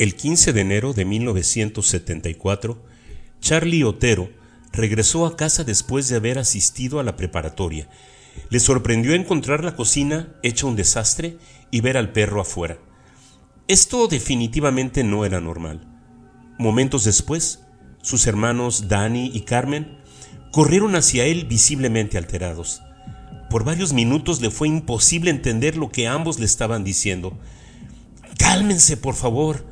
El 15 de enero de 1974, Charlie Otero regresó a casa después de haber asistido a la preparatoria. Le sorprendió encontrar la cocina hecha un desastre y ver al perro afuera. Esto definitivamente no era normal. Momentos después, sus hermanos Danny y Carmen corrieron hacia él visiblemente alterados. Por varios minutos le fue imposible entender lo que ambos le estaban diciendo. Cálmense, por favor.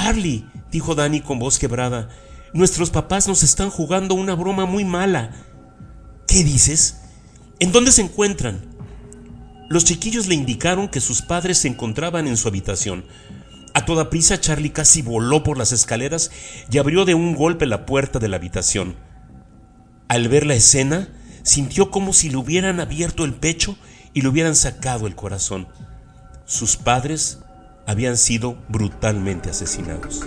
Charlie, dijo Danny con voz quebrada, nuestros papás nos están jugando una broma muy mala. ¿Qué dices? ¿En dónde se encuentran? Los chiquillos le indicaron que sus padres se encontraban en su habitación. A toda prisa Charlie casi voló por las escaleras y abrió de un golpe la puerta de la habitación. Al ver la escena, sintió como si le hubieran abierto el pecho y le hubieran sacado el corazón. Sus padres habían sido brutalmente asesinados.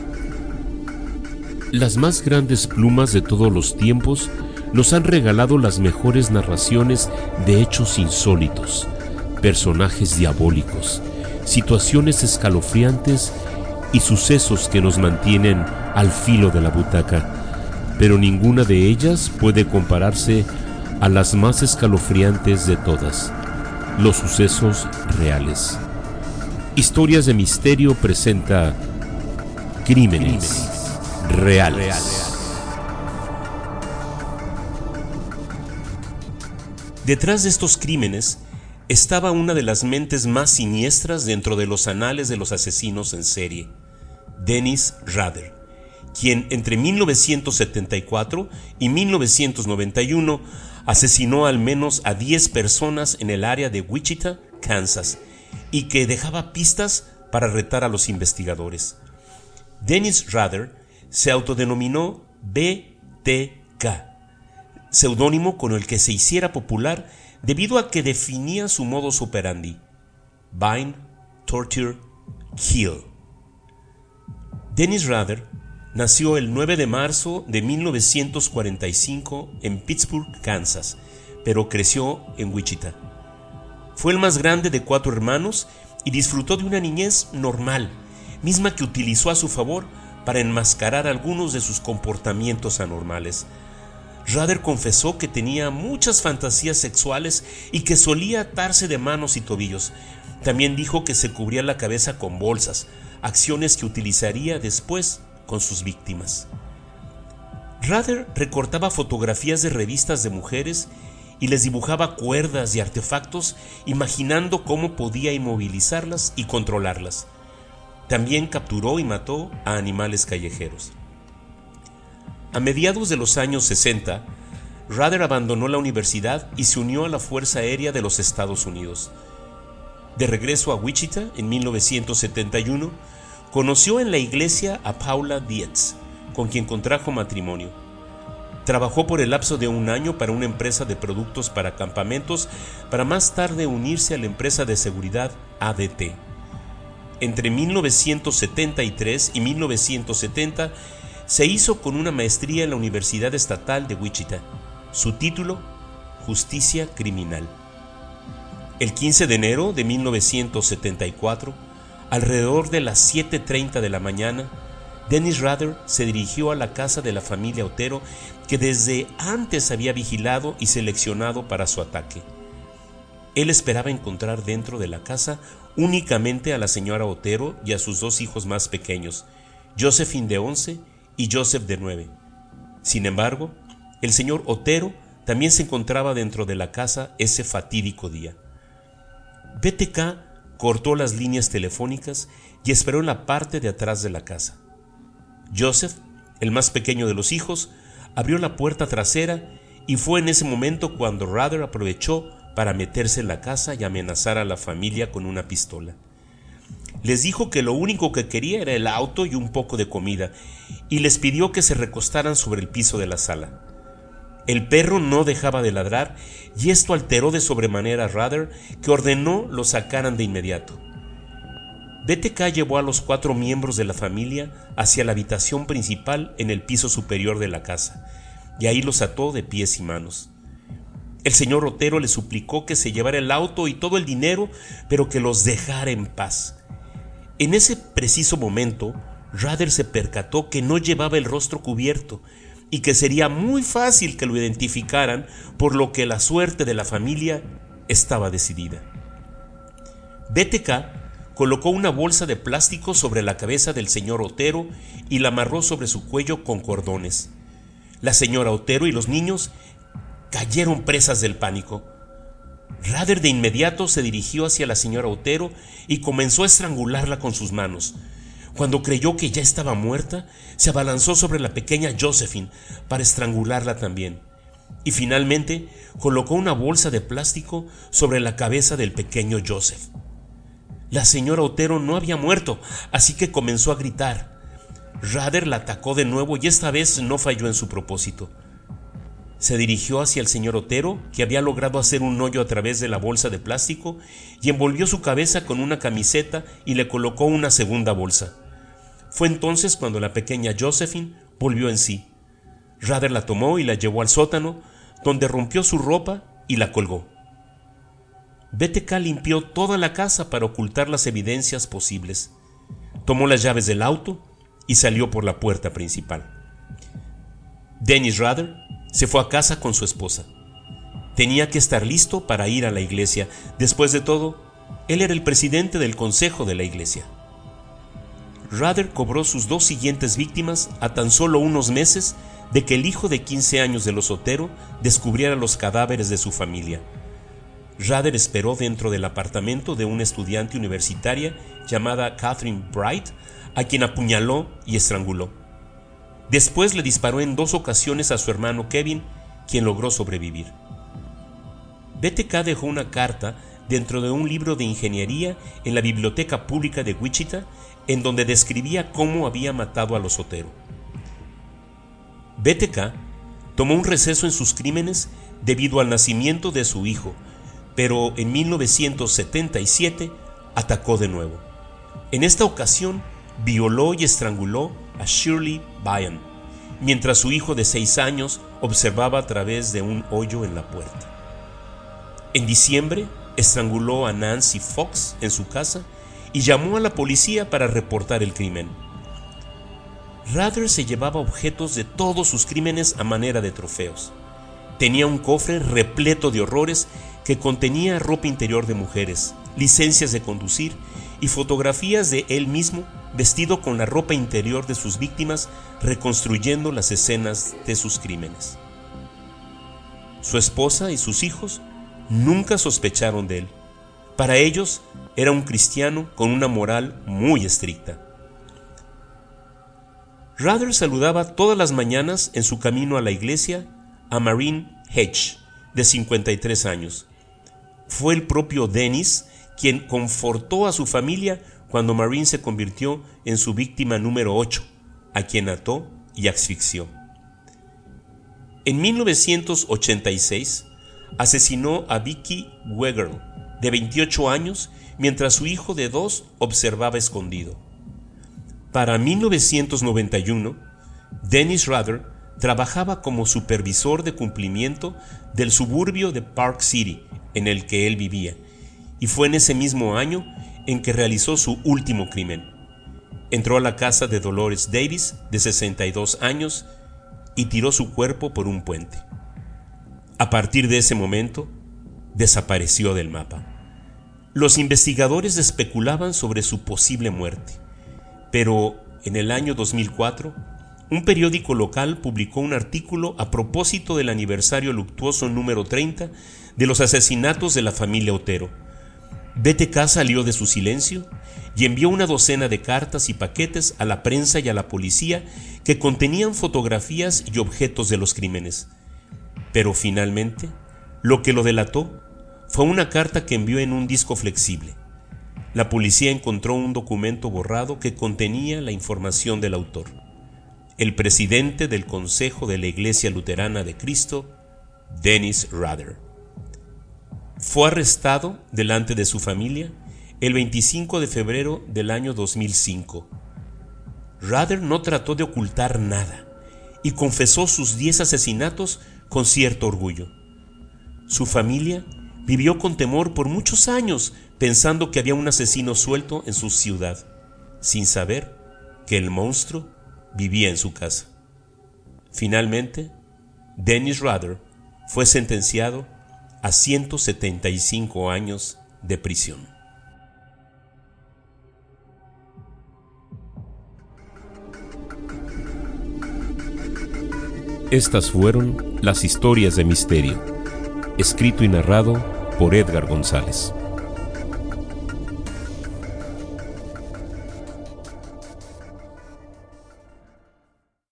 Las más grandes plumas de todos los tiempos nos han regalado las mejores narraciones de hechos insólitos, personajes diabólicos, situaciones escalofriantes y sucesos que nos mantienen al filo de la butaca, pero ninguna de ellas puede compararse a las más escalofriantes de todas, los sucesos reales. Historias de Misterio presenta Crímenes reales. Detrás de estos crímenes estaba una de las mentes más siniestras dentro de los anales de los asesinos en serie, Dennis Rader, quien entre 1974 y 1991 asesinó al menos a 10 personas en el área de Wichita, Kansas, y que dejaba pistas para retar a los investigadores. Dennis Rader se autodenominó BTK, seudónimo con el que se hiciera popular debido a que definía su modus operandi: bind, torture, kill. Dennis Rader nació el 9 de marzo de 1945 en Pittsburgh, Kansas, pero creció en Wichita. Fue el más grande de cuatro hermanos y disfrutó de una niñez normal, misma que utilizó a su favor para enmascarar algunos de sus comportamientos anormales. Rader confesó que tenía muchas fantasías sexuales y que solía atarse de manos y tobillos. También dijo que se cubría la cabeza con bolsas, acciones que utilizaría después con sus víctimas. Rader recortaba fotografías de revistas de mujeres y les dibujaba cuerdas y artefactos imaginando cómo podía inmovilizarlas y controlarlas. También capturó y mató a animales callejeros. A mediados de los años 60, Rader abandonó la universidad y se unió a la Fuerza Aérea de los Estados Unidos. De regreso a Wichita en 1971, conoció en la iglesia a Paula Dietz, con quien contrajo matrimonio. Trabajó por el lapso de un año para una empresa de productos para campamentos, para más tarde unirse a la empresa de seguridad ADT entre 1973 y 1970 se hizo con una maestría en la Universidad Estatal de Wichita. Su título, Justicia Criminal. El 15 de enero de 1974, alrededor de las 7.30 de la mañana, Dennis Rader se dirigió a la casa de la familia Otero que desde antes había vigilado y seleccionado para su ataque. Él esperaba encontrar dentro de la casa únicamente a la señora Otero y a sus dos hijos más pequeños, Josephine de 11 y Joseph de 9. Sin embargo, el señor Otero también se encontraba dentro de la casa ese fatídico día. BTK cortó las líneas telefónicas y esperó en la parte de atrás de la casa. Joseph, el más pequeño de los hijos, abrió la puerta trasera y fue en ese momento cuando Rather aprovechó para meterse en la casa y amenazar a la familia con una pistola. Les dijo que lo único que quería era el auto y un poco de comida, y les pidió que se recostaran sobre el piso de la sala. El perro no dejaba de ladrar, y esto alteró de sobremanera a Rather, que ordenó lo sacaran de inmediato. BTK llevó a los cuatro miembros de la familia hacia la habitación principal en el piso superior de la casa, y ahí los ató de pies y manos. El señor Otero le suplicó que se llevara el auto y todo el dinero, pero que los dejara en paz. En ese preciso momento, Rader se percató que no llevaba el rostro cubierto y que sería muy fácil que lo identificaran, por lo que la suerte de la familia estaba decidida. BTK colocó una bolsa de plástico sobre la cabeza del señor Otero y la amarró sobre su cuello con cordones. La señora Otero y los niños cayeron presas del pánico. Rader de inmediato se dirigió hacia la señora Otero y comenzó a estrangularla con sus manos. Cuando creyó que ya estaba muerta, se abalanzó sobre la pequeña Josephine para estrangularla también. Y finalmente colocó una bolsa de plástico sobre la cabeza del pequeño Joseph. La señora Otero no había muerto, así que comenzó a gritar. Rader la atacó de nuevo y esta vez no falló en su propósito. Se dirigió hacia el señor Otero, que había logrado hacer un hoyo a través de la bolsa de plástico, y envolvió su cabeza con una camiseta y le colocó una segunda bolsa. Fue entonces cuando la pequeña Josephine volvió en sí. Rader la tomó y la llevó al sótano, donde rompió su ropa y la colgó. BTK limpió toda la casa para ocultar las evidencias posibles. Tomó las llaves del auto y salió por la puerta principal. Dennis Rader se fue a casa con su esposa. Tenía que estar listo para ir a la iglesia. Después de todo, él era el presidente del consejo de la iglesia. Rader cobró sus dos siguientes víctimas a tan solo unos meses de que el hijo de 15 años de los Otero descubriera los cadáveres de su familia. Rader esperó dentro del apartamento de una estudiante universitaria llamada Catherine Bright, a quien apuñaló y estranguló. Después le disparó en dos ocasiones a su hermano Kevin, quien logró sobrevivir. BTK dejó una carta dentro de un libro de ingeniería en la Biblioteca Pública de Wichita en donde describía cómo había matado a los Otero. BTK tomó un receso en sus crímenes debido al nacimiento de su hijo, pero en 1977 atacó de nuevo. En esta ocasión violó y estranguló a Shirley Byan, mientras su hijo de seis años observaba a través de un hoyo en la puerta. En diciembre estranguló a Nancy Fox en su casa y llamó a la policía para reportar el crimen. Rather se llevaba objetos de todos sus crímenes a manera de trofeos. Tenía un cofre repleto de horrores que contenía ropa interior de mujeres, licencias de conducir y fotografías de él mismo vestido con la ropa interior de sus víctimas reconstruyendo las escenas de sus crímenes. Su esposa y sus hijos nunca sospecharon de él. Para ellos era un cristiano con una moral muy estricta. Rather saludaba todas las mañanas en su camino a la iglesia a Marine Hedge, de 53 años. Fue el propio Dennis quien confortó a su familia cuando Marine se convirtió en su víctima número 8, a quien ató y asfixió. En 1986 asesinó a Vicky Wegerl, de 28 años, mientras su hijo de dos observaba escondido. Para 1991, Dennis Rather trabajaba como supervisor de cumplimiento del suburbio de Park City en el que él vivía, y fue en ese mismo año en que realizó su último crimen. Entró a la casa de Dolores Davis, de 62 años, y tiró su cuerpo por un puente. A partir de ese momento, desapareció del mapa. Los investigadores especulaban sobre su posible muerte, pero en el año 2004, un periódico local publicó un artículo a propósito del aniversario luctuoso número 30 de los asesinatos de la familia Otero. BTK salió de su silencio y envió una docena de cartas y paquetes a la prensa y a la policía que contenían fotografías y objetos de los crímenes. Pero finalmente, lo que lo delató fue una carta que envió en un disco flexible. La policía encontró un documento borrado que contenía la información del autor. El presidente del Consejo de la Iglesia Luterana de Cristo, Dennis Rader. Fue arrestado delante de su familia el 25 de febrero del año 2005. Rader no trató de ocultar nada y confesó sus 10 asesinatos con cierto orgullo. Su familia Vivió con temor por muchos años pensando que había un asesino suelto en su ciudad, sin saber que el monstruo vivía en su casa. Finalmente, Dennis Rader fue sentenciado a 175 años de prisión. Estas fueron las historias de misterio, escrito y narrado por Edgar González.